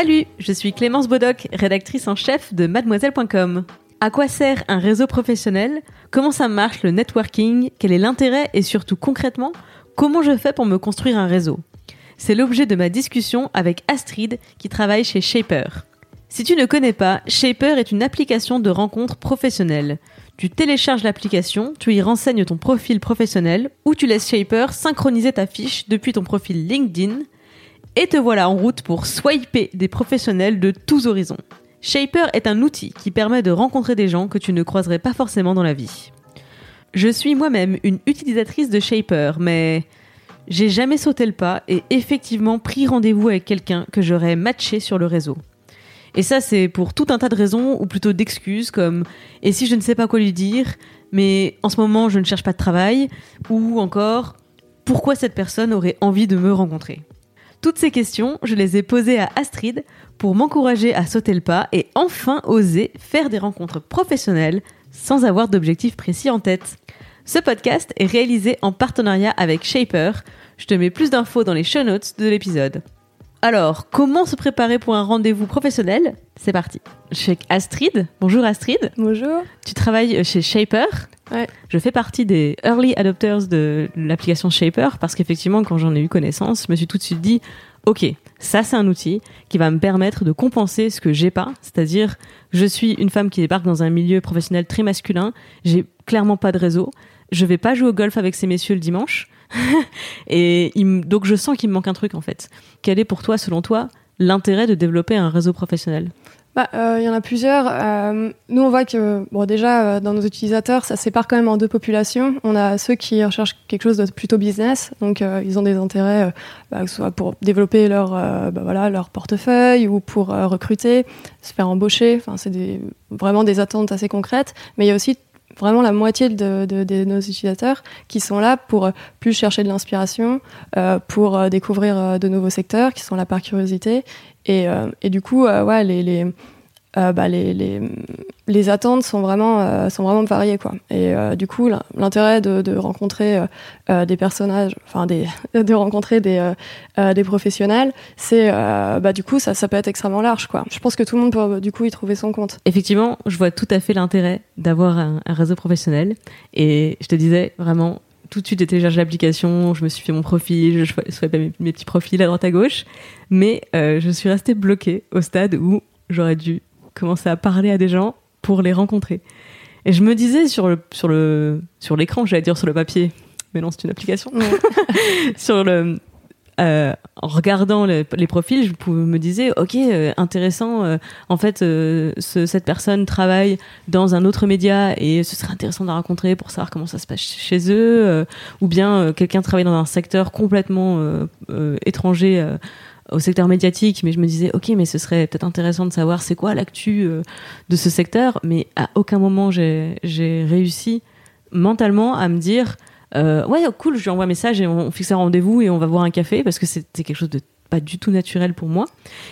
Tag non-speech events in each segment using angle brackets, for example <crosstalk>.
Salut, je suis Clémence Bodoc, rédactrice en chef de mademoiselle.com. À quoi sert un réseau professionnel? Comment ça marche le networking? Quel est l'intérêt? Et surtout concrètement, comment je fais pour me construire un réseau? C'est l'objet de ma discussion avec Astrid qui travaille chez Shaper. Si tu ne connais pas, Shaper est une application de rencontre professionnelle. Tu télécharges l'application, tu y renseignes ton profil professionnel ou tu laisses Shaper synchroniser ta fiche depuis ton profil LinkedIn et te voilà en route pour swiper des professionnels de tous horizons. Shaper est un outil qui permet de rencontrer des gens que tu ne croiserais pas forcément dans la vie. Je suis moi-même une utilisatrice de Shaper, mais j'ai jamais sauté le pas et effectivement pris rendez-vous avec quelqu'un que j'aurais matché sur le réseau. Et ça, c'est pour tout un tas de raisons, ou plutôt d'excuses, comme et si je ne sais pas quoi lui dire, mais en ce moment je ne cherche pas de travail, ou encore pourquoi cette personne aurait envie de me rencontrer? Toutes ces questions, je les ai posées à Astrid pour m'encourager à sauter le pas et enfin oser faire des rencontres professionnelles sans avoir d'objectif précis en tête. Ce podcast est réalisé en partenariat avec Shaper. Je te mets plus d'infos dans les show notes de l'épisode. Alors, comment se préparer pour un rendez-vous professionnel? C'est parti. Je suis avec Astrid. Bonjour Astrid. Bonjour. Tu travailles chez Shaper. Ouais. Je fais partie des early adopters de l'application Shaper parce qu'effectivement, quand j'en ai eu connaissance, je me suis tout de suite dit, ok, ça c'est un outil qui va me permettre de compenser ce que j'ai pas, c'est-à-dire je suis une femme qui débarque dans un milieu professionnel très masculin, j'ai clairement pas de réseau, je vais pas jouer au golf avec ces messieurs le dimanche, <laughs> et donc je sens qu'il me manque un truc en fait. Quel est pour toi, selon toi, l'intérêt de développer un réseau professionnel? Bah, euh, il y en a plusieurs. Euh, nous, on voit que, bon, déjà, euh, dans nos utilisateurs, ça sépare quand même en deux populations. On a ceux qui recherchent quelque chose de plutôt business, donc ils ont des intérêts, bah, que ce soit pour développer leur, bah, voilà, leur portefeuille ou pour recruter, se faire embaucher. Enfin, c'est vraiment des attentes assez concrètes. Mais il y a aussi vraiment la moitié de, de- de nos utilisateurs qui sont là pour euh, plus chercher de l'inspiration, euh, pour euh, découvrir euh, de nouveaux secteurs, qui sont là par curiosité. Et, et du coup, ouais, les, les, euh, bah, les, les, les attentes sont vraiment, euh, sont vraiment variées. Quoi. Et euh, du coup, l'in- l'intérêt de, de rencontrer des personnages, enfin <laughs> de rencontrer des, des professionnels, c'est bah, du coup, ça, ça peut être extrêmement large. Quoi. Je pense que tout le monde peut du coup y trouver son compte. Effectivement, je vois tout à fait l'intérêt d'avoir un, réseau professionnel. Et je te disais, vraiment, tout de suite, j'ai téléchargé l'application, je me suis fait mon profil, je swipais mes, mes petits profils à droite à gauche. Mais je suis restée bloquée au stade où j'aurais dû commencer à parler à des gens pour les rencontrer. Et je me disais sur le sur le sur l'écran, j'allais dire sur le papier, mais non, c'est une application. Ouais. <laughs> sur le euh, en regardant les, les profils, je pouvais me disais ok euh, intéressant. euh, en fait, ce- cette personne travaille dans un autre média et ce serait intéressant de la rencontrer pour savoir comment ça se passe chez eux. ou bien quelqu'un travaille dans un secteur complètement étranger. Au secteur médiatique, mais je me disais, ok, mais ce serait peut-être intéressant de savoir c'est quoi l'actu euh, de ce secteur, mais à aucun moment j'ai réussi mentalement à me dire, euh, ouais, cool, je lui envoie un message et on, fixe un rendez-vous et on va boire un café parce que c'était quelque chose de pas du tout naturel pour moi.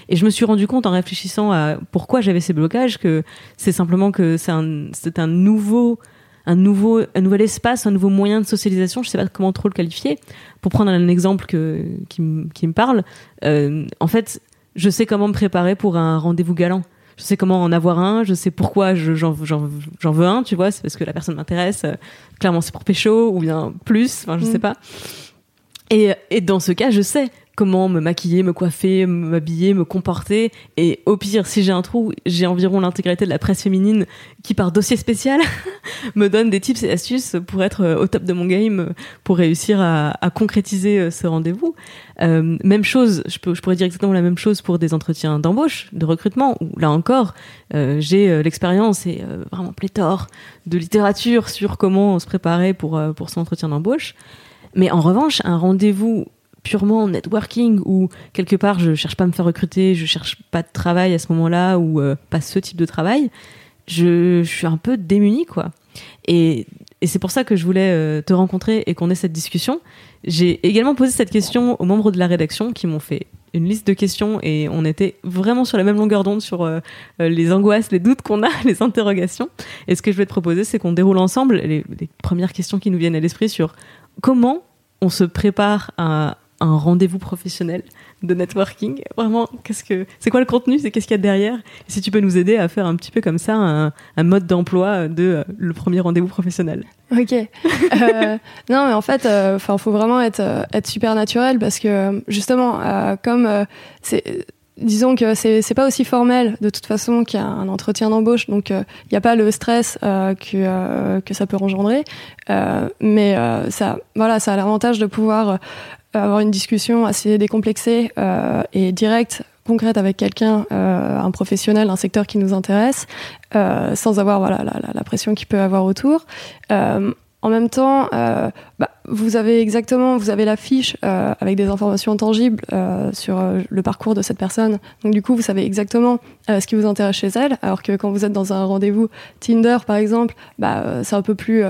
Et je me suis rendu compte en réfléchissant à pourquoi j'avais ces blocages que c'est simplement que c'est un, un nouveau, un nouveau, un nouvel espace, un nouveau moyen de socialisation. Je sais pas comment trop le qualifier. Pour prendre un exemple que, qui, me- qui me parle, euh, en fait, je sais comment me préparer pour un rendez-vous galant. Je sais comment en avoir un, je sais pourquoi je- j'en j'en veux un, tu vois, c'est parce que la personne m'intéresse. euh, Clairement, c'est pour pécho ou bien plus, enfin, je Mm. sais pas. Et, et dans ce cas, je sais comment me maquiller, me coiffer, m'habiller, me comporter. Et au pire, si j'ai un trou, j'ai environ l'intégralité de la presse féminine qui, par dossier spécial, <laughs> me donne des tips et astuces pour être euh, au top de mon game, pour réussir à, concrétiser euh, ce rendez-vous. Euh, même chose, je, pourrais dire exactement la même chose pour des entretiens d'embauche, de recrutement, où là encore, j'ai l'expérience et vraiment pléthore de littérature sur comment se préparer pour, pour son entretien d'embauche. Mais en revanche, un rendez-vous purement networking ou quelque part je cherche pas à me faire recruter, je cherche pas de travail à ce moment-là ou euh, pas ce type de travail, je, suis un peu démunie quoi. Et, c'est pour ça que je voulais euh, te rencontrer et qu'on ait cette discussion. J'ai également posé cette question aux membres de la rédaction qui m'ont fait une liste de questions et on était vraiment sur la même longueur d'onde sur euh, les angoisses, les doutes qu'on a, <laughs> les interrogations. Et ce que je vais te proposer, c'est qu'on déroule ensemble les, les, premières questions qui nous viennent à l'esprit sur comment on se prépare à un rendez-vous professionnel de networking. Vraiment, qu'est-ce que c'est quoi le contenu? C'est qu'est-ce qu'il y a derrière? Et si tu peux nous aider à faire un petit peu comme ça un, mode d'emploi de euh, le premier rendez-vous professionnel. Ok. <laughs> Euh, non, mais en fait, euh, enfin, faut vraiment être être super naturel parce que justement, comme c'est disons que c'est c'est pas aussi formel de toute façon qu'un entretien d'embauche donc il n'y a pas le stress que que ça peut engendrer mais ça voilà ça a l'avantage de pouvoir avoir une discussion assez décomplexée euh, et directe concrète avec quelqu'un, euh, un professionnel, un secteur qui nous intéresse, euh, sans avoir voilà la, pression qu'il peut avoir autour. En même temps, bah, vous avez exactement, vous avez la fiche avec des informations tangibles sur le parcours de cette personne. Donc du coup, vous savez exactement ce qui vous intéresse chez elle. Alors que quand vous êtes dans un rendez-vous Tinder, par exemple, bah, c'est un peu plus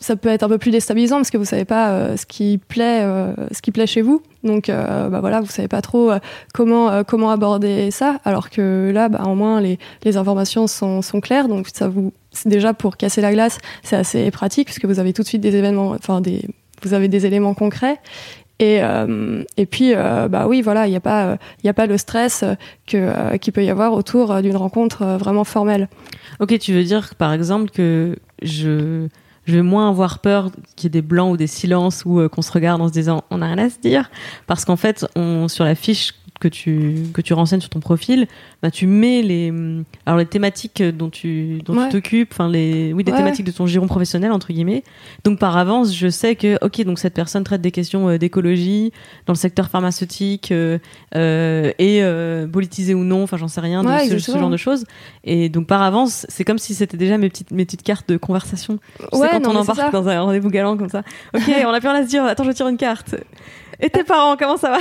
ça peut être un peu plus déstabilisant parce que vous savez pas euh, ce qui plaît euh, ce qui plaît chez vous. Donc euh, bah voilà vous savez pas trop comment comment aborder ça alors que là bah, au moins les, les informations sont, sont claires. Donc ça vous déjà pour casser la glace c'est assez pratique puisque vous avez tout de suite des événements enfin des vous avez des éléments concrets. Et, et puis bah oui voilà il n'y a pas il a pas le stress que qu'il peut y avoir autour d'une rencontre vraiment formelle. Ok tu veux dire par exemple que je je vais moins avoir peur qu'il y ait des blancs ou des silences ou euh, qu'on se regarde en se disant on n'a rien à se dire. Parce qu'en fait on sur la fiche que tu que tu renseignes sur ton profil, bah tu mets les alors les thématiques dont tu dont tu t'occupes, enfin les oui des thématiques de ton giron professionnel entre guillemets. Donc par avance, je sais que ok donc cette personne traite des questions euh, d'écologie dans le secteur pharmaceutique euh, euh, et euh, politisé ou non, enfin j'en sais rien de ce, genre de choses. Et donc par avance, c'est comme si c'était déjà mes petites mes petites cartes de conversation. Tu sais, quand on embarque dans un rendez-vous galant comme ça. Ok, <laughs> on a plus rien à se dire. Attends, je tire une carte. Et tes <laughs> parents, comment ça va?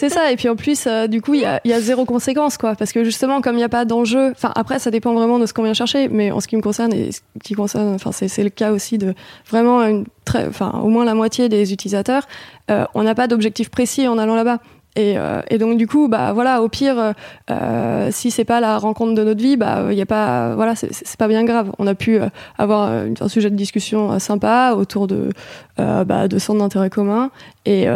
C'est ça. Et puis en plus, euh, du coup, il y a, zéro conséquence, quoi. Parce que justement, comme il n'y a pas d'enjeu, enfin après, ça dépend vraiment de ce qu'on vient chercher. Mais en ce qui me concerne et qui concerne, enfin c'est le cas aussi de vraiment une très, enfin au moins la moitié des utilisateurs, euh, on n'a pas d'objectif précis en allant là-bas. Et, euh, et, donc du coup, bah voilà, au pire, euh, si c'est pas la rencontre de notre vie, bah il y a pas, voilà, c'est pas bien grave. On a pu avoir un sujet de discussion sympa autour de bah, de centres d'intérêt commun. Et,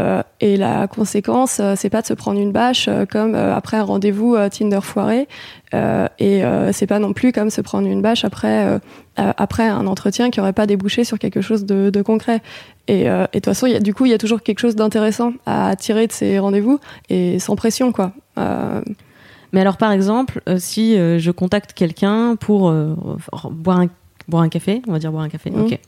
et la conséquence, c'est pas de se prendre une bâche comme après un rendez-vous Tinder foiré. et c'est pas non plus comme se prendre une bâche après après un entretien qui aurait pas débouché sur quelque chose de, de concret. Et, euh, de toute façon, y a, du coup, il y a toujours quelque chose d'intéressant à tirer de ces rendez-vous et sans pression, quoi. Euh... Mais alors, par exemple, euh, si euh, je contacte quelqu'un pour boire un, boire un café, on va dire boire un café, mmh. ok.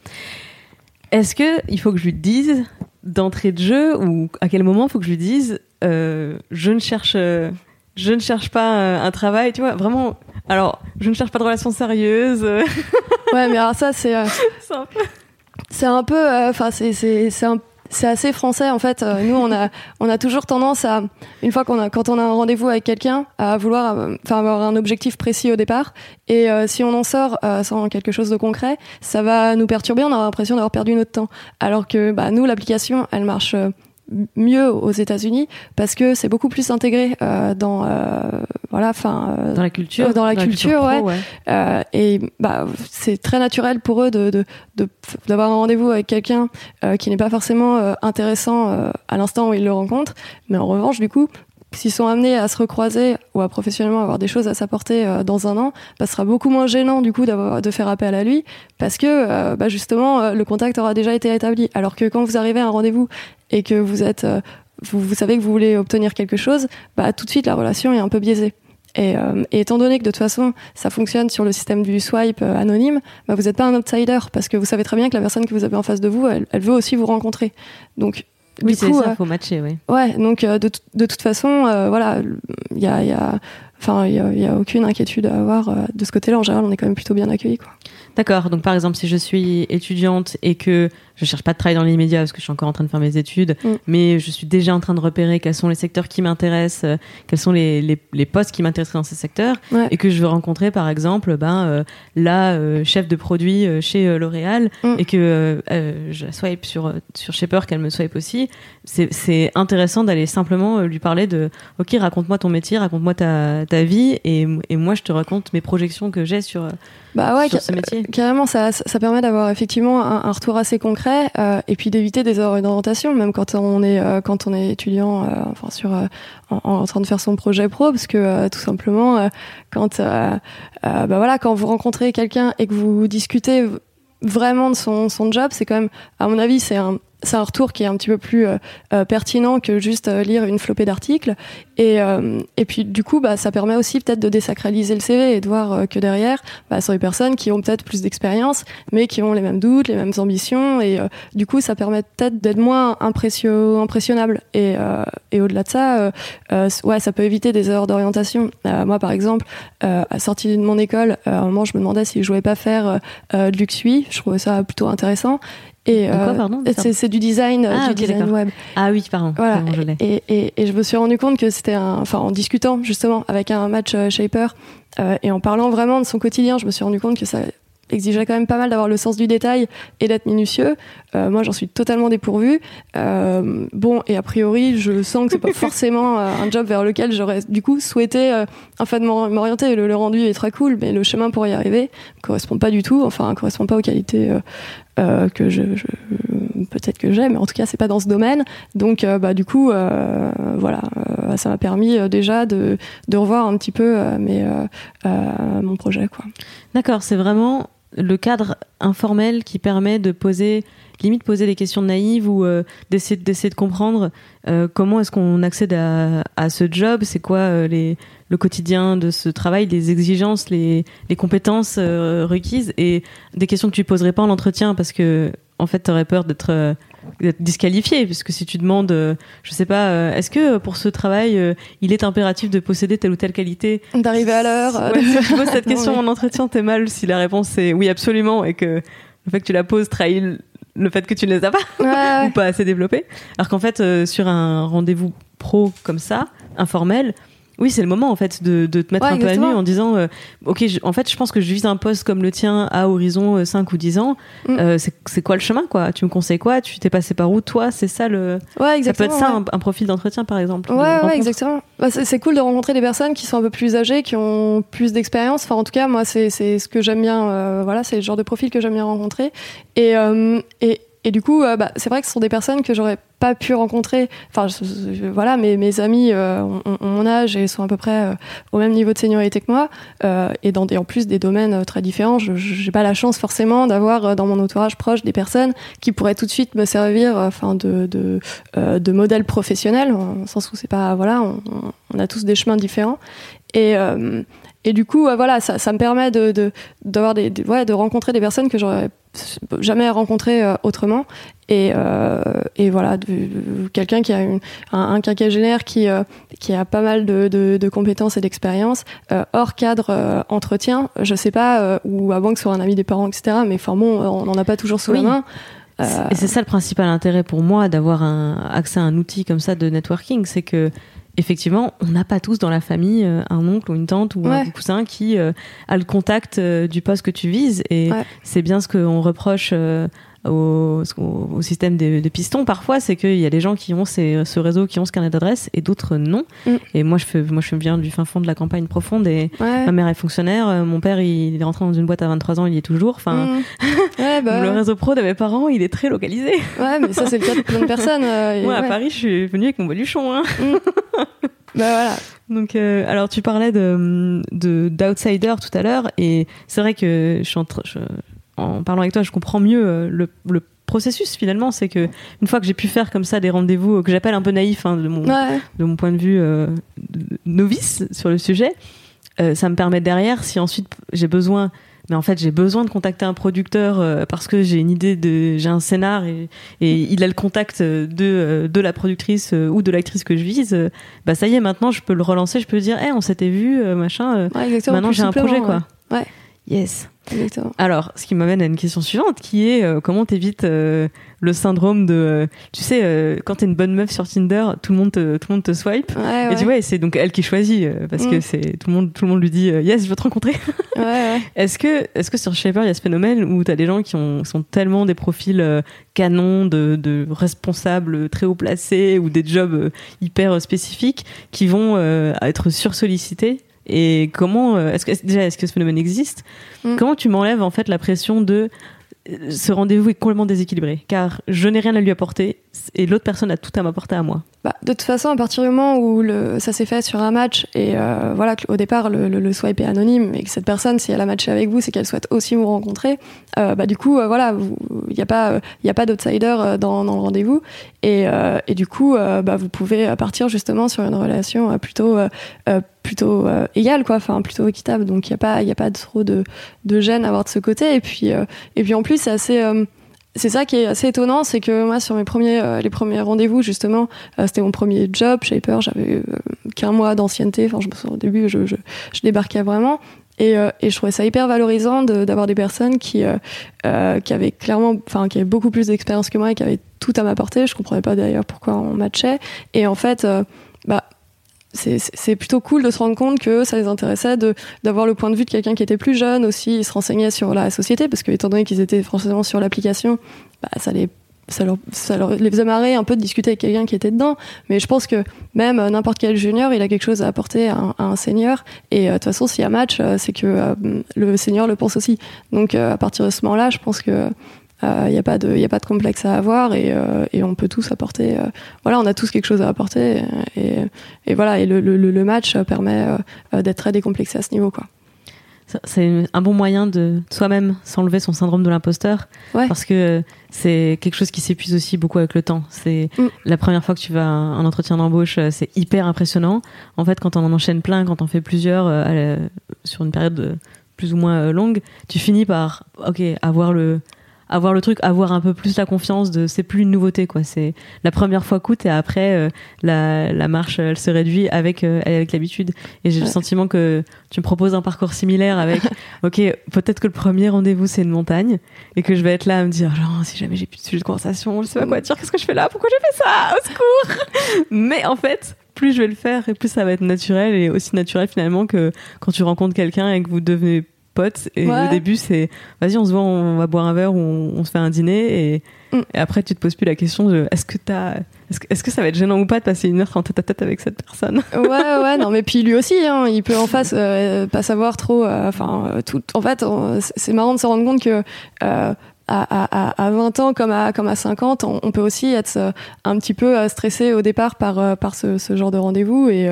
Est-ce que il faut que je lui dise d'entrée de jeu ou à quel moment faut que je lui dise je ne cherche je ne cherche pas un travail, tu vois, vraiment. Alors, je ne cherche pas de relation sérieuse. ouais, mais alors ça, c'est. <laughs> c'est un peu c'est un peu, euh, enfin c'est c'est c'est assez français en fait. Euh, nous, on a on a toujours tendance à une fois qu'on a quand on a un rendez-vous avec quelqu'un à vouloir euh, enfin avoir un objectif précis au départ et si on en sort sans quelque chose de concret, ça va nous perturber. On aura l'impression d'avoir perdu notre temps. Alors que bah nous, l'application, elle marche mieux aux États-Unis parce que c'est beaucoup plus intégré euh, dans euh, voilà enfin euh, dans la culture dans la culture, ouais, et bah c'est très naturel pour eux de d'avoir un rendez-vous avec quelqu'un qui n'est pas forcément intéressant à l'instant où ils le rencontrent. Mais en revanche du coup s'ils sont amenés à se recroiser ou à professionnellement avoir des choses à s'apporter euh, dans un an, bah, ce sera beaucoup moins gênant du coup de faire appel à lui parce que euh, bah, justement euh, le contact aura déjà été établi. Alors que quand vous arrivez à un rendez-vous et que vous êtes vous, savez que vous voulez obtenir quelque chose, bah tout de suite la relation est un peu biaisée. Et, et, étant donné que de toute façon, ça fonctionne sur le système du swipe anonyme, bah, vous n'êtes pas un outsider parce que vous savez très bien que la personne que vous avez en face de vous, elle, elle veut aussi vous rencontrer. Donc, oui, c'est ça, faut matcher, oui. Ouais, donc de, de toute façon, voilà, il y a, y a Enfin, il n'y a, a, aucune inquiétude à avoir de ce côté-là. En général, on est quand même plutôt bien accueillis. Quoi. D'accord. Donc, par exemple, si je suis étudiante et que je cherche pas de travail dans l'immédiat parce que je suis encore en train de faire mes études, mm. mais je suis déjà en train de repérer quels sont les secteurs qui m'intéressent, euh, quels sont les, les, les postes qui m'intéressent dans ces secteurs, ouais. et que je veux rencontrer, par exemple, ben, euh, la euh, chef de produit euh, chez L'Oréal, mm. et que je swipe sur, sur Shaper, qu'elle me swipe aussi. C'est intéressant d'aller simplement lui parler de Ok, raconte-moi ton métier, raconte-moi ta, ta vie, et, et moi je te raconte mes projections que j'ai sur, bah ouais, sur ce métier. Carrément, ça, ça permet d'avoir effectivement un, un, retour assez concret euh, et puis d'éviter des erreurs d'orientation, même quand on est euh, quand on est étudiant, euh, enfin sur en, train de faire son projet pro, parce que tout simplement quand bah voilà quand vous rencontrez quelqu'un et que vous discutez vraiment de son, son job, c'est quand même, à mon avis, c'est un, c'est un retour qui est un petit peu plus euh, euh, pertinent que juste euh, lire une flopée d'articles. Et, et puis du coup, bah, ça permet aussi peut-être de désacraliser le CV et de voir que derrière, bah, sont des personnes qui ont peut-être plus d'expérience, mais qui ont les mêmes doutes, les mêmes ambitions. Et du coup, ça permet peut-être d'être moins impressio impressionnable. Et, et au-delà de ça, ouais, ça peut éviter des erreurs d'orientation. moi, par exemple, à sortie de mon école, à un moment, je me demandais si je voulais pas faire de l'UXUI. Je trouvais ça plutôt intéressant. Et quoi, pardon c'est du design, ah, du okay, design web. Ah oui, pardon. Voilà. Et, et, et, je me suis rendu compte que c'était un, enfin, en discutant justement avec un match euh, shaper euh, et en parlant vraiment de son quotidien, je me suis rendu compte que ça exigerait quand même pas mal d'avoir le sens du détail et d'être minutieux. Euh, moi, j'en suis totalement dépourvue. Euh, bon, et a priori, je sens que c'est pas <laughs> forcément euh, un job vers lequel j'aurais du coup souhaité euh, en fait m'orienter. Le, le, rendu est très cool, mais le chemin pour y arriver correspond pas du tout. Enfin, correspond pas aux qualités euh, que je, je peut-être que j'ai, mais en tout cas, c'est pas dans ce domaine. Donc, bah du coup, voilà, ça m'a permis déjà de, de revoir un petit peu mes, mon projet, quoi. D'accord, c'est vraiment le cadre informel qui permet de poser limite poser des questions naïves ou euh, d'essayer d'essayer de comprendre euh, comment est-ce qu'on accède à, ce job? C'est quoi euh, le quotidien de ce travail les exigences les, compétences requises? Et des questions que tu poserais pas en entretien parce que en fait tu aurais peur d'être d'être disqualifié puisque si tu demandes euh, je sais pas euh, est-ce que pour ce travail il est impératif de posséder telle ou telle qualité d'arriver à l'heure. Ouais, si tu poses cette <laughs> question non, en entretien t'es mal si la réponse est oui absolument et que le fait que tu la poses trahit le fait que tu ne les as pas ouais. <laughs> ou pas assez développé. Alors qu'en fait euh, sur un rendez-vous pro comme ça informel oui, c'est le moment en fait de, de te mettre ouais, un exactement. peu à nu en disant euh, OK, je, en fait, je pense que je vise un poste comme le tien à horizon 5 ou 10 ans. Mm. Euh, c'est quoi le chemin quoi? Tu me conseilles quoi? Tu t'es passé par où toi? C'est ça le Ouais, exactement. Ça peut être ça ouais. un, un, profil d'entretien par exemple. Ouais, ouais, exactement. Bah, c'est cool de rencontrer des personnes qui sont un peu plus âgées, qui ont plus d'expérience. Enfin, en tout cas, moi, c'est ce que j'aime bien. Euh, voilà, c'est le genre de profil que j'aime bien rencontrer. Et, euh, et et du coup, euh, bah, c'est vrai que ce sont des personnes que j'aurais pas pu rencontrer. Enfin, voilà, mes, amis euh, ont, mon âge et sont à peu près euh, au même niveau de seniorité que moi, et, dans, en plus des domaines très différents. Je n'ai pas la chance forcément d'avoir dans mon entourage proche des personnes qui pourraient tout de suite me servir, enfin, de, de, de modèles professionnels, en sens où c'est pas, voilà, on, a tous des chemins différents. Et et du coup, voilà, ça, me permet de, de, des, de, ouais, de rencontrer des personnes que j'aurais jamais rencontrées euh, autrement. Et, euh, et voilà, quelqu'un qui a une, un, un quinquagénaire qui, euh, qui a pas mal de, de, de compétences et d'expérience, euh, hors cadre entretien, je sais pas, ou avant que ce soit un ami des parents, etc. Mais enfin bon, on n'en a pas toujours sous oui. la main. Et c'est ça le principal intérêt pour moi d'avoir accès à un outil comme ça de networking, c'est que effectivement, on n'a pas tous dans la famille euh, un oncle ou une tante ou ouais. un cousin qui euh, a le contact euh, du poste que tu vises. Et ouais. c'est bien ce qu'on reproche euh, au, au, système des, des pistons parfois, c'est qu'il y a des gens qui ont ces, ce réseau, qui ont ce carnet d'adresse et d'autres non. Mm. Et moi, je fais, moi, je viens du fin fond de la campagne profonde et ouais. ma mère est fonctionnaire. euh, Mon père, il est rentré dans une boîte à 23 ans, il y est toujours. Enfin, mm. <laughs> ouais, bah, le réseau pro de mes parents, il est très localisé. Ouais, mais ça, c'est le cas de plein de personnes. Euh, <laughs> moi, à Paris, je suis venue avec mon baluchon. Hein. Mm. <laughs> Bah voilà. Donc, euh, alors tu parlais de d'outsider tout à l'heure, et c'est vrai que je suis en, je, en, parlant avec toi, je comprends mieux euh, le, le processus finalement. C'est que une fois que j'ai pu faire comme ça des rendez-vous que j'appelle un peu naïfs hein, de, mon, de mon point de vue euh, novice sur le sujet, euh, ça me permet derrière, si ensuite j'ai besoin mais en fait j'ai besoin de contacter un producteur euh, parce que j'ai une idée de j'ai un scénar et, et, il a le contact de de la productrice ou de l'actrice que je vise bah ça y est maintenant je peux le relancer je peux dire hey, on s'était vu machin maintenant j'ai un projet quoi ouais. Yes Exactement. Alors, ce qui m'amène à une question suivante, qui est euh, comment t'évites euh, le syndrome de, euh, tu sais, quand t'es une bonne meuf sur Tinder, tout le monde te, tout le monde te swipe, ouais, et tu vois, c'est donc elle qui choisit parce que mm. c'est tout le monde, tout le monde lui dit yes, je veux te rencontrer. ouais, <laughs> est-ce que, est-ce que sur Shaper il y a ce phénomène où t'as des gens qui ont, sont tellement des profils canons de, de responsables très haut placés ou des jobs hyper spécifiques qui vont être sursollicités et comment euh, est-ce que déjà est-ce que ce phénomène existe mm. Comment tu m'enlèves en fait la pression de euh, ce rendez-vous est complètement déséquilibré car je n'ai rien à lui apporter et l'autre personne a tout à m'apporter à moi. Bah, de toute façon, à partir du moment où le, ça s'est fait sur un match et euh, voilà, au départ le, le, swipe est anonyme et que cette personne, si elle a matché avec vous, c'est qu'elle souhaite aussi vous rencontrer. Euh, bah du coup, euh, voilà, il n'y a pas, il a pas d'outsider dans, dans, le rendez-vous et, et du coup, bah, vous pouvez partir justement sur une relation plutôt plutôt égale quoi, enfin plutôt équitable. Donc il n'y a pas, il y a pas trop de, de gêne à avoir de ce côté. Et puis et puis en plus c'est assez c'est ça qui est assez étonnant, c'est que moi sur mes premiers euh, les premiers rendez-vous justement, euh, c'était mon premier job, peur, j'avais euh, qu'un mois d'ancienneté, enfin je me souviens au début je, je, je débarquais vraiment. Et, et, je trouvais ça hyper valorisant d'avoir des personnes qui qui avaient clairement enfin qui avaient beaucoup plus d'expérience que moi et qui avaient tout à m'apporter, je comprenais pas d'ailleurs pourquoi on matchait. Et en fait bah c'est plutôt cool de se rendre compte que ça les intéressait d'avoir le point de vue de quelqu'un qui était plus jeune aussi, ils se renseignaient sur la société, parce que étant donné qu'ils étaient forcément sur l'application, bah, ça les ça leur, ça leur les faisait marrer un peu de discuter avec quelqu'un qui était dedans. Mais je pense que même euh, n'importe quel junior, il a quelque chose à apporter à un, senior. Et euh, de toute façon, s'il y a match, euh, c'est que le senior le pense aussi. Donc à partir de ce moment-là, je pense que il euh, n'y a pas de, y a pas de complexe à avoir et, euh, et on peut tous apporter. Euh, voilà, on a tous quelque chose à apporter et, et voilà. Et le, le, le match permet d'être très décomplexé à ce niveau, quoi. C'est un bon moyen de soi-même s'enlever son syndrome de l'imposteur ouais. parce que c'est quelque chose qui s'épuise aussi beaucoup avec le temps. C'est mm. la première fois que tu vas à un entretien d'embauche, c'est hyper impressionnant. En fait, quand on en enchaîne plein, quand on fait plusieurs sur une période plus ou moins longue, tu finis par ok avoir le avoir le truc, avoir un peu plus la confiance de c'est plus une nouveauté quoi. C'est la première fois coûte et après euh, la, la marche elle se réduit avec euh, avec l'habitude. Et j'ai le sentiment que tu me proposes un parcours similaire avec <laughs> ok peut-être que le premier rendez-vous c'est une montagne et que je vais être là à me dire genre si jamais j'ai plus de sujet de conversation, je sais pas quoi dire, qu'est-ce que je fais là, pourquoi j'ai fait ça, au secours. <laughs> Mais en fait plus je vais le faire et plus ça va être naturel et aussi naturel finalement que quand tu rencontres quelqu'un et que vous devenez potes. Et au début, c'est vas-y, on se voit, on va boire un verre ou on, se fait un dîner. Et, mm. après, tu te poses plus la question de est-ce que t'as. Est-ce que, est que, ça va être gênant ou pas de passer une heure en tête à tête avec cette personne? Ouais, ouais, non, mais puis lui aussi, hein, il peut en face euh, pas savoir trop. Euh, enfin, euh, tout. En fait, c'est marrant de se rendre compte que. À, à, à, 20 ans comme à, comme à 50, on, peut aussi être un petit peu stressé au départ par, par ce, ce genre de rendez-vous. Et,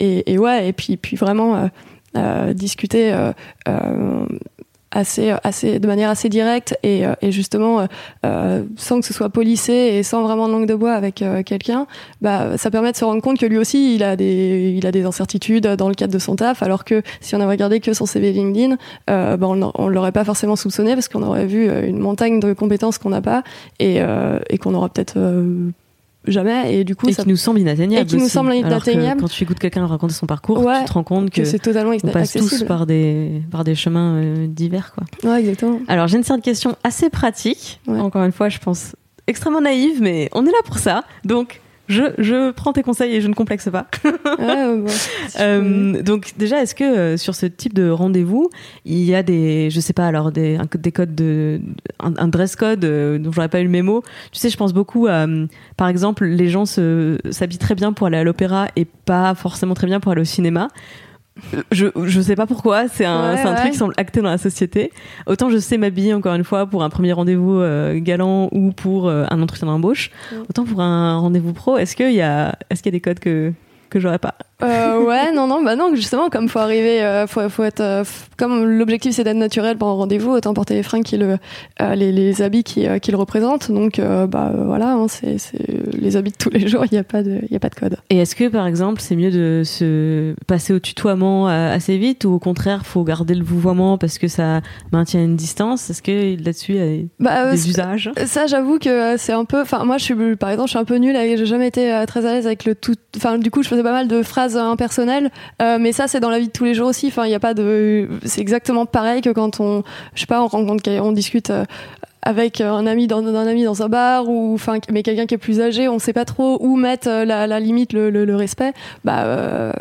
et, et, ouais, et puis, puis vraiment discuter euh, euh, assez, assez, de manière assez directe et, et justement sans que ce soit policé et sans vraiment de langue de bois avec quelqu'un, bah, ça permet de se rendre compte que lui aussi il a des, il a des incertitudes dans le cadre de son taf, alors que si on avait regardé que son CV LinkedIn, bah, on, on l'aurait pas forcément soupçonné parce qu'on aurait vu une montagne de compétences qu'on n'a pas et, et qu'on aura peut-être jamais et du coup et ça qui nous semble inatteignable et qui nous semble inatteignable. quand tu écoutes quelqu'un raconter son parcours tu te rends compte que, c'est totalement on passe tous par des par des chemins euh, divers quoi. Ouais exactement. Alors j'ai une série de questions assez pratiques encore une fois je pense extrêmement naïve mais on est là pour ça. Donc je, je prends tes conseils et je ne complexe pas. <laughs> euh, donc déjà, est-ce que euh, sur ce type de rendez-vous, il y a des, je sais pas, alors des, des codes de, un, dress code euh, dont j'aurais pas eu le mémo? Tu sais, je pense beaucoup à, euh, par exemple, les gens s'habillent très bien pour aller à l'opéra et pas forcément très bien pour aller au cinéma je, je sais pas pourquoi, c'est un, un truc qui semble acté dans la société. Autant je sais m'habiller encore une fois pour un premier rendez-vous euh, galant ou pour euh, un entretien d'embauche, autant pour un rendez-vous pro, est-ce qu'il y a, est-ce qu'il y a des codes que que j'aurais pas? Euh, ouais, non, non, bah non, justement, comme faut arriver, euh, faut, faut être, euh, comme l'objectif c'est d'être naturel pendant le rendez-vous, autant porter les fringues qui le, euh, les, les habits qui, euh, qui le représentent. Donc, bah voilà, hein, c'est, c'est les habits de tous les <laughs> jours, il n'y a pas de, il y a pas de code. Et est-ce que, par exemple, c'est mieux de se passer au tutoiement assez vite ou au contraire, faut garder le vouvoiement parce que ça maintient une distance? Est-ce que là-dessus, il y a des, Bah, des usages? Ça, j'avoue que c'est un peu. Enfin, moi, je suis, par exemple, je suis un peu nulle. J'ai jamais été très à l'aise avec le tout. Enfin, du coup, je faisais pas mal de phrases euh, impersonnelles. Euh, mais ça, c'est dans la vie de tous les jours aussi. Enfin, il y a pas de. C'est exactement pareil que quand on, je sais pas, on rencontre, on discute. euh, avec un ami dans un ami dans un bar ou enfin mais quelqu'un qui est plus âgé on sait pas trop où mettre euh, la, la limite le, le, le respect bah euh,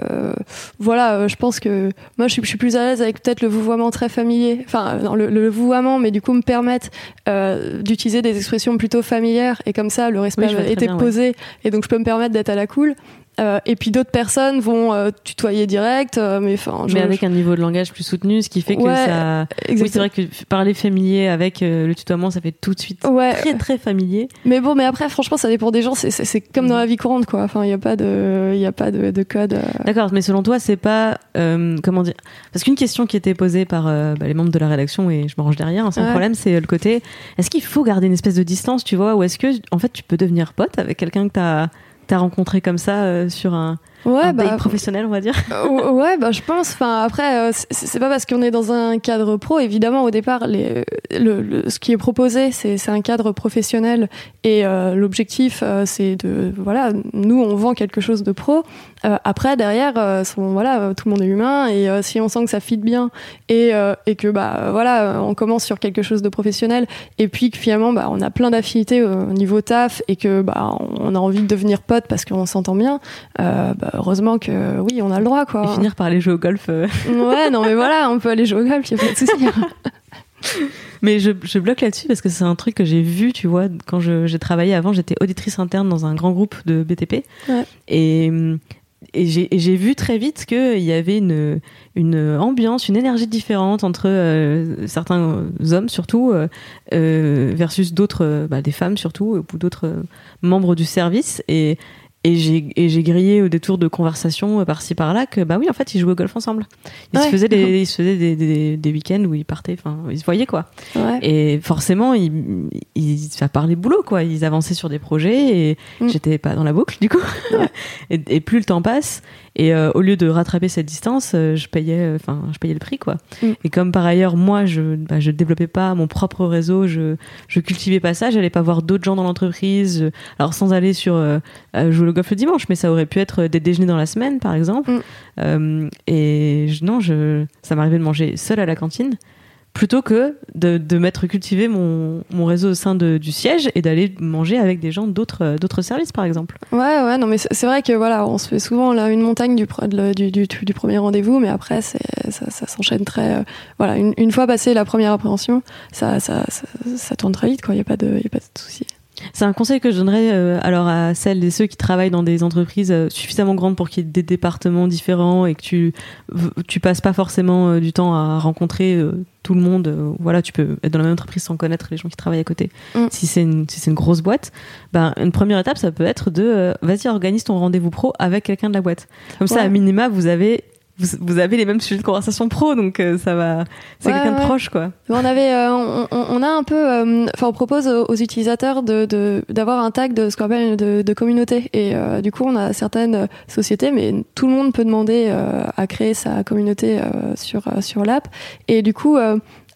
voilà je pense que moi je suis, je suis plus à l'aise avec peut-être le vouvoiement très familier enfin non, le, le vouvoiement mais du coup me permettre euh, d'utiliser des expressions plutôt familières et comme ça le respect Oui, ouais. posé et donc je peux me permettre d'être à la cool Euh, et puis d'autres personnes vont euh, tutoyer direct euh, mais enfin Mais avec un niveau de langage plus soutenu, ce qui fait que Ouais, ça. je- Oui, c'est vrai que parler familier avec euh, le tutoiement, ça fait tout de suite Ouais. très très familier. mais bon mais après franchement ça dépend des gens c'est c'est- c'est comme dans la vie courante quoi enfin il y a pas de il a pas de, de code euh. D'accord, mais selon toi, c'est pas euh, comment dire Parce qu'une question qui était posée par bah, les membres de la rédaction et je me range derrière, hein, sans Ouais. problème, c'est le côté est-ce qu'il faut garder une espèce de distance, tu vois, ou est-ce que en fait tu peux devenir pote avec quelqu'un que t'as as rencontré comme ça euh, sur un, ouais un bah date professionnel, on va dire Euh, <laughs> ouais, bah je pense. Enfin après, euh, c'est pas parce qu'on est dans un cadre pro. Évidemment, au départ, les, le, le- ce qui est proposé, c'est c'est un cadre professionnel et euh, l'objectif, euh, c'est de voilà, nous on vend quelque chose de pro. Euh, après, derrière, euh, son- voilà, euh, tout le monde est humain et euh, si on sent que ça fit bien et euh, et que bah euh, voilà, on commence sur quelque chose de professionnel et puis que finalement bah on a plein d'affinités au niveau taf et que bah on a envie de devenir pote parce qu'on s'entend bien. Euh, bah, heureusement que oui, on a le droit quoi. et finir par aller jouer au golf. euh. Ouais, non mais voilà, on peut aller jouer au golf, y a pas de souci. <laughs> Mais je, je bloque là-dessus parce que c'est un truc que j'ai vu, tu vois, quand j'ai travaillé avant, j'étais auditrice interne dans un grand groupe de BTP. Ouais. Et, et j'ai vu très vite qu'il y avait une, une ambiance, une énergie différente entre euh, certains hommes surtout euh, versus d'autres, bah, des femmes surtout, ou d'autres membres du service. Et, et j'ai et j'ai grillé au détour de conversations euh, par-ci par-là que bah oui en fait ils jouaient au golf ensemble ils se Ouais. faisaient des ils se faisaient des, des, des week-ends où ils partaient enfin ils se voyaient quoi Ouais. et forcément, ils, ils, ça parlait boulot, quoi. Ils avançaient sur des projets et Mm. j'étais pas dans la boucle, du coup. <laughs> et, et plus le temps passe, et euh, au lieu de rattraper cette distance, euh, je payais, enfin, je payais le prix, quoi. Mm. Et comme par ailleurs, moi, je, bah, je développais pas mon propre réseau, je, je cultivais pas ça, j'allais pas voir d'autres gens dans l'entreprise. je- Alors, sans aller sur euh, euh, jouer au golf le dimanche, mais ça aurait pu être des déjeuners dans la semaine, par exemple. Mm. Euh, et je- non, je, ça m'arrivait de manger seul à la cantine plutôt que de, de m'être cultivé mon, mon réseau au sein de- du siège et d'aller manger avec des gens d'autres euh, d'autres services par exemple. Ouais, ouais, non mais c'est vrai que voilà, on se fait souvent là une montagne du, du, du, du premier rendez-vous, mais après ça, ça s'enchaîne très. euh, voilà, une, une fois passé la première appréhension, ça, ça, ça, ça tourne très vite, quoi. Y a pas de, y a pas de. C'est un conseil que je donnerais euh, alors à celles et ceux qui travaillent dans des entreprises euh, suffisamment grandes pour qu'il y ait des départements différents et que tu tu passes pas forcément euh, du temps à rencontrer tout le monde. voilà, tu peux être dans la même entreprise sans connaître les gens qui travaillent à côté. Mm. Si c'est une si c'est une grosse boîte, ben une première étape ça peut être de vas-y organise ton rendez-vous pro avec quelqu'un de la boîte. Comme ça à minima vous avez vous, vous avez les mêmes sujets de conversation pro donc euh, ça va c'est Ouais, quelqu'un de proche quoi. On avait, euh, on, on- a un peu, euh, enfin, on propose aux aux utilisateurs de de- d'avoir un tag de ce qu'on appelle de, de communauté. Et euh, du coup, on a certaines sociétés, mais tout le monde peut demander euh, à créer sa communauté euh, sur euh, sur l'app. Et du coup.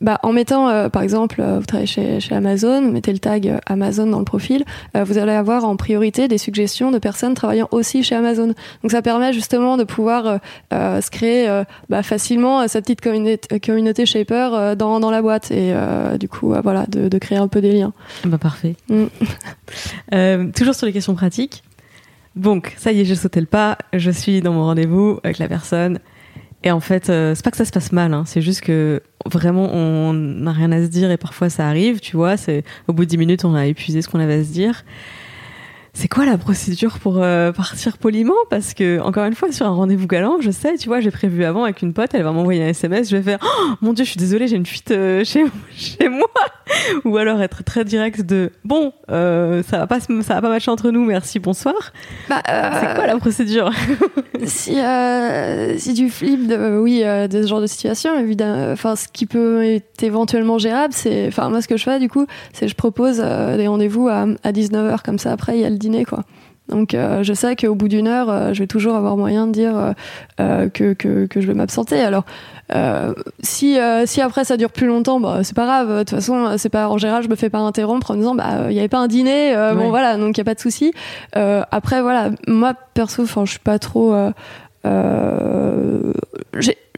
Bah, en mettant, euh, par exemple, euh, vous travaillez chez, chez Amazon, vous mettez le tag euh, Amazon dans le profil, euh, vous allez avoir en priorité des suggestions de personnes travaillant aussi chez Amazon. Donc ça permet justement de pouvoir euh, euh, se créer euh, bah, facilement euh, sa petite communauté, communauté shaper euh, dans, dans la boîte et euh, du coup voilà de, de créer un peu des liens. Bah parfait. Mm. <laughs> Euh, toujours sur les questions pratiques. Donc, ça y est, j'ai sauté le pas. Je suis dans mon rendez-vous avec la personne. Et en fait, euh, c'est pas que ça se passe mal. hein. C'est juste que vraiment, on n'a rien à se dire et parfois ça arrive, tu vois. C'est au bout de 10 minutes, on a épuisé ce qu'on avait à se dire. C'est quoi la procédure pour euh, partir poliment? Parce que, encore une fois, sur un rendez-vous galant, je sais, tu vois, j'ai prévu avant avec une pote, elle va m'envoyer un SMS, je vais faire oh, Mon Dieu, je suis désolée, j'ai une fuite euh, <laughs> chez, chez moi Ou alors être très direct de Bon, euh, ça, va pas, ça va pas matcher entre nous, merci, bonsoir. Bah, c'est quoi la procédure? <laughs> si, si tu flippes de, oui, de ce genre de situation, évidemment, enfin, ce qui peut être éventuellement gérable, c'est. Enfin, moi, ce que je fais, du coup, c'est je propose des rendez-vous à, à 19h, comme ça, après, il y a le dîner, quoi. Donc euh, je sais qu'au bout d'une heure, euh, je vais toujours avoir moyen de dire euh, que, que, que, je vais m'absenter. Alors si, si après ça dure plus longtemps, bah, c'est pas grave. De toute façon, c'est pas en général, je me fais pas interrompre en disant bah il y avait pas un dîner. Bon voilà, donc il y a pas de souci. après voilà, moi perso, enfin je suis pas trop.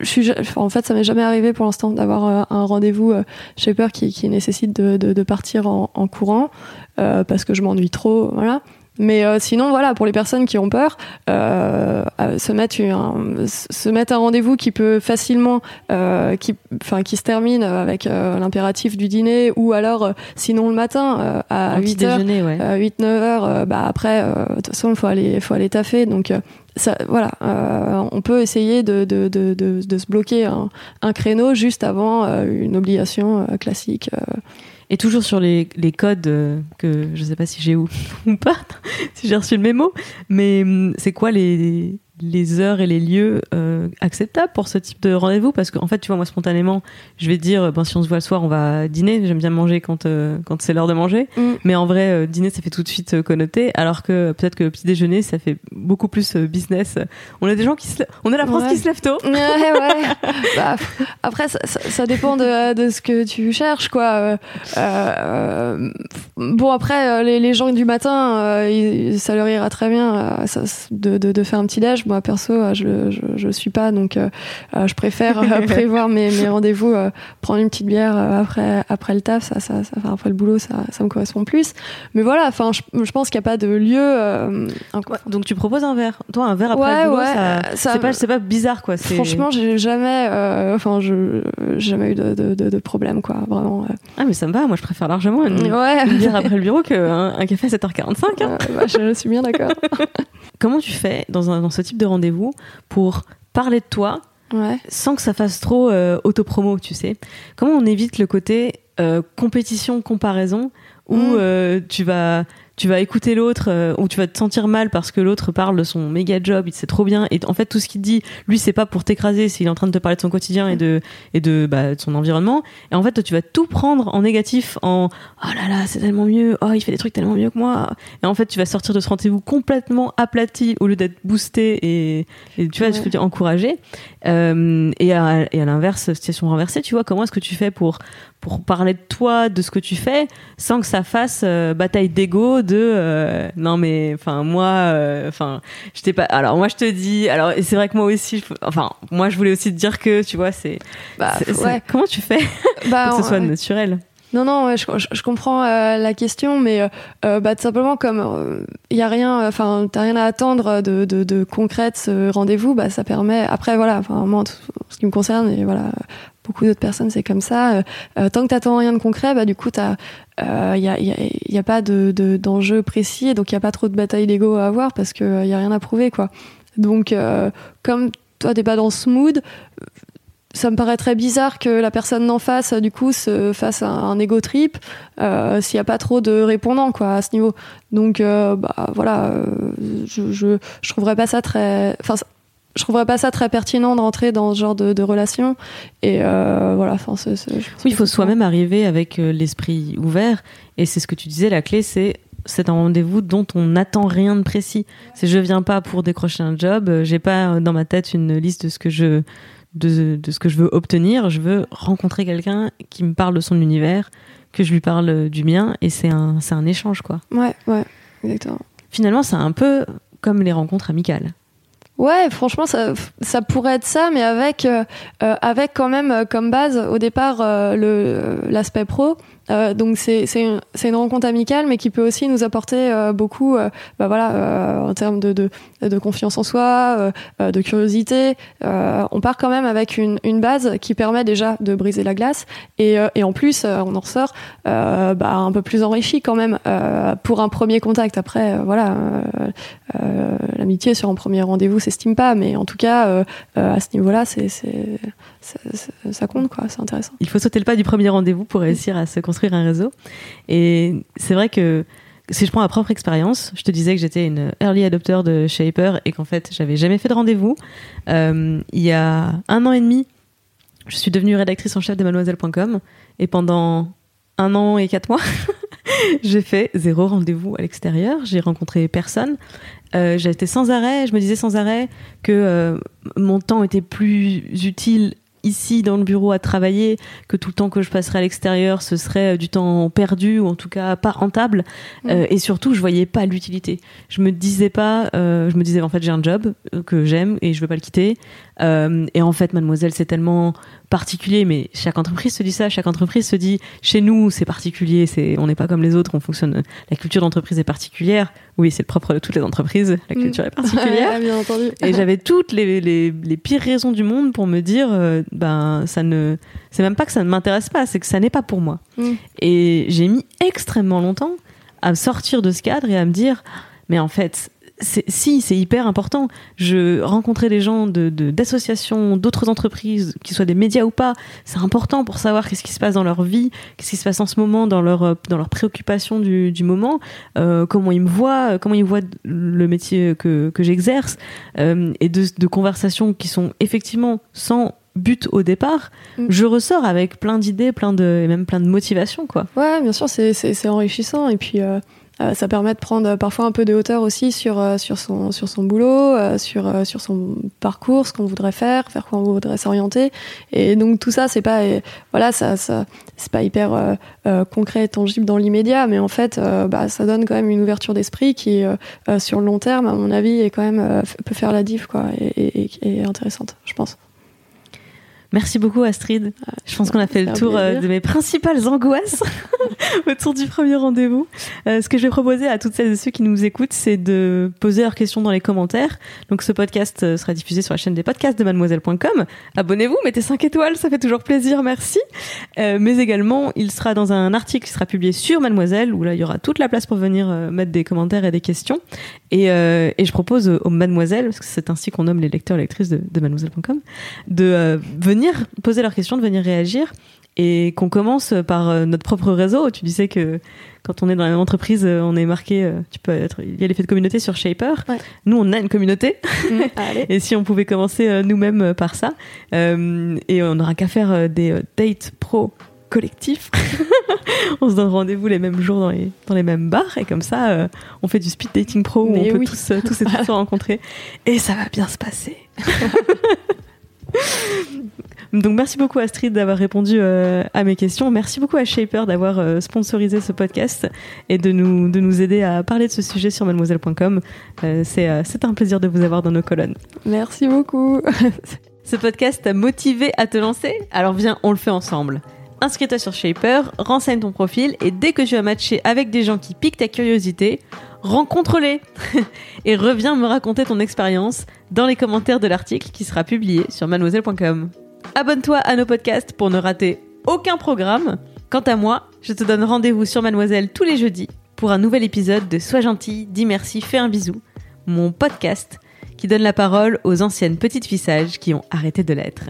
Suis, en fait, ça m'est jamais arrivé pour l'instant d'avoir un rendez-vous chez peur qui, qui nécessite de, de, de partir en, en courant parce que je m'ennuie trop. Voilà. Mais euh, sinon, voilà, pour les personnes qui ont peur, euh, se mettre un, se mettre un rendez-vous qui peut facilement, euh, qui, enfin, qui se termine avec l'impératif du dîner, ou alors, sinon le matin à 8 h ouais. 8 9 heures, bah après, de toute façon, il faut aller, faut aller taffer, donc. ça, voilà, on peut essayer de, de, de, de, se bloquer un, un, créneau juste avant une obligation classique. Et toujours sur les, codes euh, que je sais pas si j'ai ou, ou <laughs> pas, si j'ai reçu le mémo, mais hum, c'est quoi les, les heures et les lieux euh, acceptables pour ce type de rendez-vous? Parce qu'en fait tu vois moi spontanément je vais dire ben, si on se voit le soir on va dîner. J'aime bien manger quand euh, quand c'est l'heure de manger. Mm. mais en vrai euh, dîner ça fait tout de suite connoté alors que peut-être que le petit déjeuner ça fait beaucoup plus business. On a des gens qui se on est la France qui se lève tôt. Ouais, ouais. <laughs> bah, après ça, ça, dépend de, de, ce que tu cherches quoi. Bon après les, les, gens du matin ça leur ira très bien de, de, de, faire un petit déj moi perso, euh, je, je, je suis pas, donc euh, euh, je préfère <laughs> prévoir mes, mes rendez-vous, prendre une petite bière après après le taf, ça, ça, ça après le boulot, ça, ça me correspond plus. Mais voilà, enfin, je, je, pense qu'il n'y a pas de lieu. donc tu proposes un verre, toi un verre après le boulot, ça, c'est pas c'est pas bizarre quoi. Franchement, j'ai jamais, enfin, je jamais eu de, de, de, problème quoi, vraiment. Ah mais ça me va, moi je préfère largement une, bière après le bureau qu'un un café à 7h45. Hein. Bah, je suis bien d'accord. <laughs> Comment tu fais dans, un, dans ce type de rendez-vous pour parler de toi sans que ça fasse trop euh, autopromo, tu sais Comment on évite le côté euh, compétition, comparaison où mm. euh, tu vas tu vas écouter l'autre euh, ou tu vas te sentir mal parce que l'autre parle de son méga job, il sait trop bien. Et en fait tout ce qu'il dit, lui c'est pas pour t'écraser, c'est il est en train de te parler de son quotidien et de et de, bah, de son environnement. Et en fait tu vas tout prendre en négatif en oh là là c'est tellement mieux, oh il fait des trucs tellement mieux que moi. Et en fait tu vas sortir de ce rendez-vous complètement aplati au lieu d'être boosté et, et tu vois je veux dire encouragé. Euh, et à, et à l'inverse situation renversée tu vois comment est-ce que tu fais pour pour parler de toi, de ce que tu fais, sans que ça fasse euh, bataille d'ego de euh, non mais enfin moi euh, enfin je t'ai pas alors moi je te dis alors et c'est vrai que moi aussi enfin moi je voulais aussi te dire que tu vois c'est bah, comment tu fais bah, <laughs> pour que ce soit naturel? Non, non, je, je, comprends la question, mais bah, tout simplement comme il y a rien, enfin, t'as rien à attendre de, de, de concret ce rendez-vous, bah, ça permet. Après, voilà, enfin, moi, ce qui me concerne, et voilà, beaucoup d'autres personnes, c'est comme ça. Euh, euh, tant que t'attends rien de concret, bah du coup, il euh, y, a, y, a, pas de d'enjeu précis, et donc il y a pas trop de bataille d'ego à avoir parce que il y a rien à prouver, quoi. Donc, comme toi, t'es pas dans ce mood, ça me paraît très bizarre que la personne d'en face, du coup, se fasse un, un ego trip s'il y a pas trop de répondants, quoi, à ce niveau. Donc, bah voilà, je, je, je trouverais pas ça très. Enfin, je trouverais pas ça très pertinent de rentrer dans ce genre de, de relation. Et euh, voilà, enfin, oui, il faut soi-même arriver avec euh, l'esprit ouvert. Et c'est ce que tu disais, la clé, c'est c'est un rendez-vous dont on n'attend rien de précis. C'est je viens pas pour décrocher un job, euh, j'ai pas dans ma tête une liste de ce que je de, de ce que je veux obtenir. Je veux rencontrer quelqu'un qui me parle de son univers, que je lui parle du mien, et c'est un c'est un échange quoi. Ouais, ouais, exactement. Finalement, c'est un peu comme les rencontres amicales. Ouais, franchement, ça, ça pourrait être ça, mais avec, euh, euh avec quand même euh, comme base au départ euh, le l'aspect pro. Euh, donc c'est c'est une rencontre amicale, mais qui peut aussi nous apporter euh, beaucoup, euh, bah voilà, euh, en termes de, de de confiance en soi, euh, euh, de curiosité. On part quand même avec une une base qui permet déjà de briser la glace, et et en plus on en ressort bah, un peu plus enrichi quand même pour un premier contact. Après, voilà, l'amitié sur un premier rendez-vous s'estime pas, mais en tout cas à ce niveau-là, c'est ça, compte quoi, c'est intéressant. Il faut sauter le pas du premier rendez-vous pour réussir à se construire un réseau. Et c'est vrai que si je prends ma propre expérience, je te disais que j'étais une early adopter de Shaper et qu'en fait, j'avais jamais fait de rendez-vous. Euh, il y a un an et demi, je suis devenue rédactrice en chef de mademoiselle.com et pendant un an et quatre mois, <laughs> j'ai fait zéro rendez-vous à l'extérieur. J'ai rencontré personne. Euh, J'étais sans arrêt. Je me disais sans arrêt que euh, mon temps était plus utile ici dans le bureau à travailler que tout le temps que je passerais à l'extérieur ce serait euh, du temps perdu ou en tout cas pas rentable. Euh, et surtout je voyais pas l'utilité. Je me disais pas euh, je me disais en fait j'ai un job euh, que j'aime et je veux pas le quitter Euh, et en fait mademoiselle c'est tellement particulier mais chaque entreprise se dit ça chaque entreprise se dit chez nous c'est particulier c'est on n'est pas comme les autres on fonctionne la culture d'entreprise est particulière oui c'est le propre de toutes les entreprises la culture est <laughs> particulière Ouais, bien entendu. et j'avais toutes les, les, les pires raisons du monde pour me dire, euh, ben, ça ne, c'est même pas que ça ne m'intéresse pas, c'est que ça n'est pas pour moi. Mm. Et j'ai mis extrêmement longtemps à me sortir de ce cadre et à me dire, mais en fait, si, c'est hyper important. Je rencontrais des gens de, de- d'associations, d'autres entreprises, qu'ils soient des médias ou pas. C'est important pour savoir qu'est-ce qui se passe dans leur vie, qu'est-ce qui se passe en ce moment dans leur, euh, dans leurs préoccupations du, du moment, euh, comment ils me voient, euh, comment ils voient le métier que, que j'exerce, euh, et de, de conversations qui sont effectivement sans but au départ, Mm. je ressors avec plein d'idées, plein de, et même plein de motivations, quoi. Ouais, bien sûr, c'est c'est- c'est enrichissant et puis euh, euh, ça permet de prendre euh, parfois un peu de hauteur aussi sur euh, sur son sur son boulot, sur sur son parcours, ce qu'on voudrait faire, vers quoi on voudrait s'orienter. Et donc tout ça, c'est pas voilà, ça ça c'est pas hyper concret et tangible dans l'immédiat, mais en fait, bah, ça donne quand même une ouverture d'esprit qui sur le long terme, à mon avis, est quand même peut faire la diff quoi, et- et- et intéressante, je pense. Merci beaucoup Astrid. Je pense qu'on a fait le tour euh, plaisir. de mes principales angoisses <laughs> autour du premier rendez-vous. Euh, ce que je vais proposer à toutes celles et ceux qui nous écoutent, c'est de poser leurs questions dans les commentaires. Donc ce podcast euh, sera diffusé sur la chaîne des podcasts de mademoiselle.com. Abonnez-vous, mettez 5 étoiles, ça fait toujours plaisir, merci. Euh, mais également, il sera dans un article qui sera publié sur Mademoiselle, où là, il y aura toute la place pour venir euh, mettre des commentaires et des questions. Et, et je propose aux Mademoiselles, parce que c'est ainsi qu'on nomme les lecteurs et lectrices de, de mademoiselle.com, de euh, venir poser leurs questions, de venir réagir. Et qu'on commence par euh, notre propre réseau. Tu disais que quand on est dans une entreprise, euh, on est marqué, euh, tu peux être, il y a l'effet de communauté sur Shaper. Ouais. Nous, on a une communauté. <laughs> Allez. Et si on pouvait commencer nous-mêmes par ça, euh, et on n'aura qu'à faire des dates pro collectifs. <laughs> on se donne rendez-vous les mêmes jours dans les, dans les mêmes bars, et comme ça, euh, on fait du speed dating pro où Mais on peut tous, tous et toutes se <laughs> rencontrer. Et ça va bien se passer. <laughs> Donc merci beaucoup Astrid d'avoir répondu euh, à mes questions. Merci beaucoup à Shaper d'avoir euh, sponsorisé ce podcast et de nous, de nous aider à parler de ce sujet sur mademoiselle.com. Euh, c'est euh, c'est un plaisir de vous avoir dans nos colonnes. Merci beaucoup. <laughs> Ce podcast t'a motivé à te lancer Alors viens, on le fait ensemble. Inscris-toi sur Shaper, renseigne ton profil et dès que tu as matché avec des gens qui piquent ta curiosité, rencontre-les <laughs> et reviens me raconter ton expérience dans les commentaires de l'article qui sera publié sur mademoiselle.com. Abonne-toi à nos podcasts pour ne rater aucun programme. Quant à moi, je te donne rendez-vous sur Mademoiselle tous les jeudis pour un nouvel épisode de Sois gentil, dis merci, fais un bisou, mon podcast qui donne la parole aux anciennes petites filles sages qui ont arrêté de l'être.